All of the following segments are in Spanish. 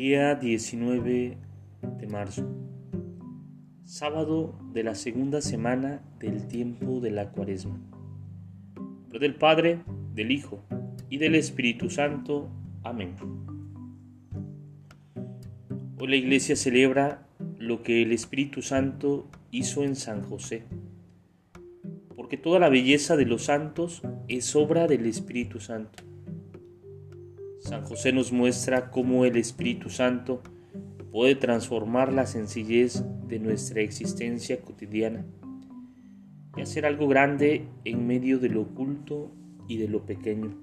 Día 19 de marzo. Sábado de la segunda semana del tiempo de la cuaresma. Del Padre, del Hijo y del Espíritu Santo. Amén. Hoy la iglesia celebra lo que el Espíritu Santo hizo en San José. Porque toda la belleza de los santos es obra del Espíritu Santo. San José nos muestra cómo el Espíritu Santo puede transformar la sencillez de nuestra existencia cotidiana y hacer algo grande en medio de lo oculto y de lo pequeño.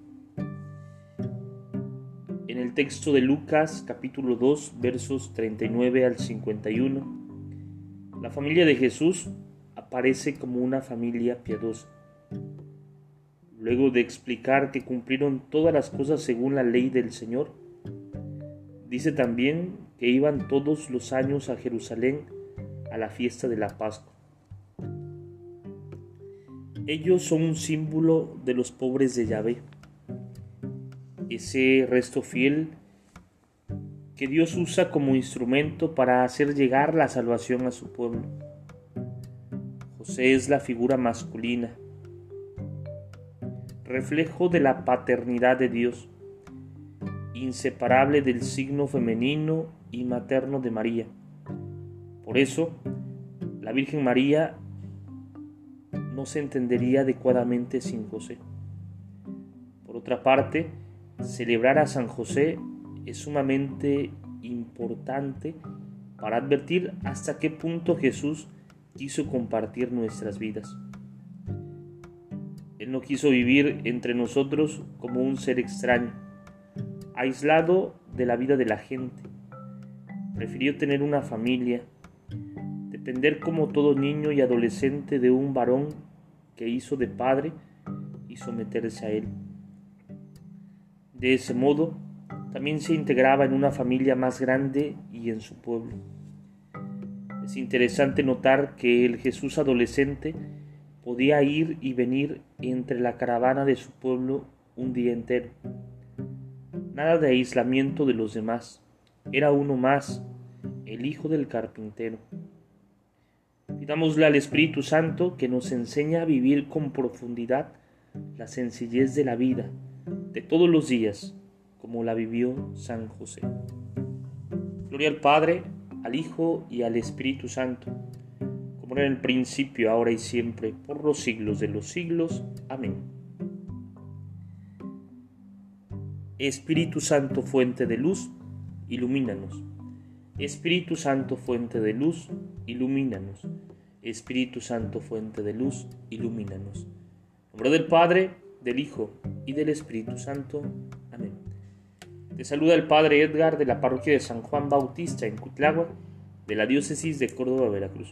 En el texto de Lucas capítulo 2 versos 39 al 51, la familia de Jesús aparece como una familia piadosa luego de explicar que cumplieron todas las cosas según la ley del Señor. Dice también que iban todos los años a Jerusalén a la fiesta de la Pascua. Ellos son un símbolo de los pobres de Yahvé, ese resto fiel que Dios usa como instrumento para hacer llegar la salvación a su pueblo. José es la figura masculina, reflejo de la paternidad de Dios, inseparable del signo femenino y materno de María. Por eso, la Virgen María no se entendería adecuadamente sin José. Por otra parte, celebrar a San José es sumamente importante para advertir hasta qué punto Jesús quiso compartir nuestras vidas. Él no quiso vivir entre nosotros como un ser extraño, aislado de la vida de la gente. Prefirió tener una familia, depender como todo niño y adolescente de un varón que hizo de padre y someterse a él. De ese modo, también se integraba en una familia más grande y en su pueblo. Es interesante notar que el Jesús adolescente podía ir y venir entre la caravana de su pueblo un día entero. Nada de aislamiento de los demás. Era uno más, el hijo del carpintero. Pidámosle al Espíritu Santo que nos enseñe a vivir con profundidad la sencillez de la vida, de todos los días, como la vivió San José. Gloria al Padre, al Hijo y al Espíritu Santo como en el principio, ahora y siempre, por los siglos de los siglos. Amén. Espíritu Santo, fuente de luz, ilumínanos. Espíritu Santo, fuente de luz, ilumínanos. Espíritu Santo, fuente de luz, ilumínanos. En nombre del Padre, del Hijo y del Espíritu Santo. Amén. Te saluda el Padre Edgar de la parroquia de San Juan Bautista en Cutlagua, de la diócesis de Córdoba, Veracruz.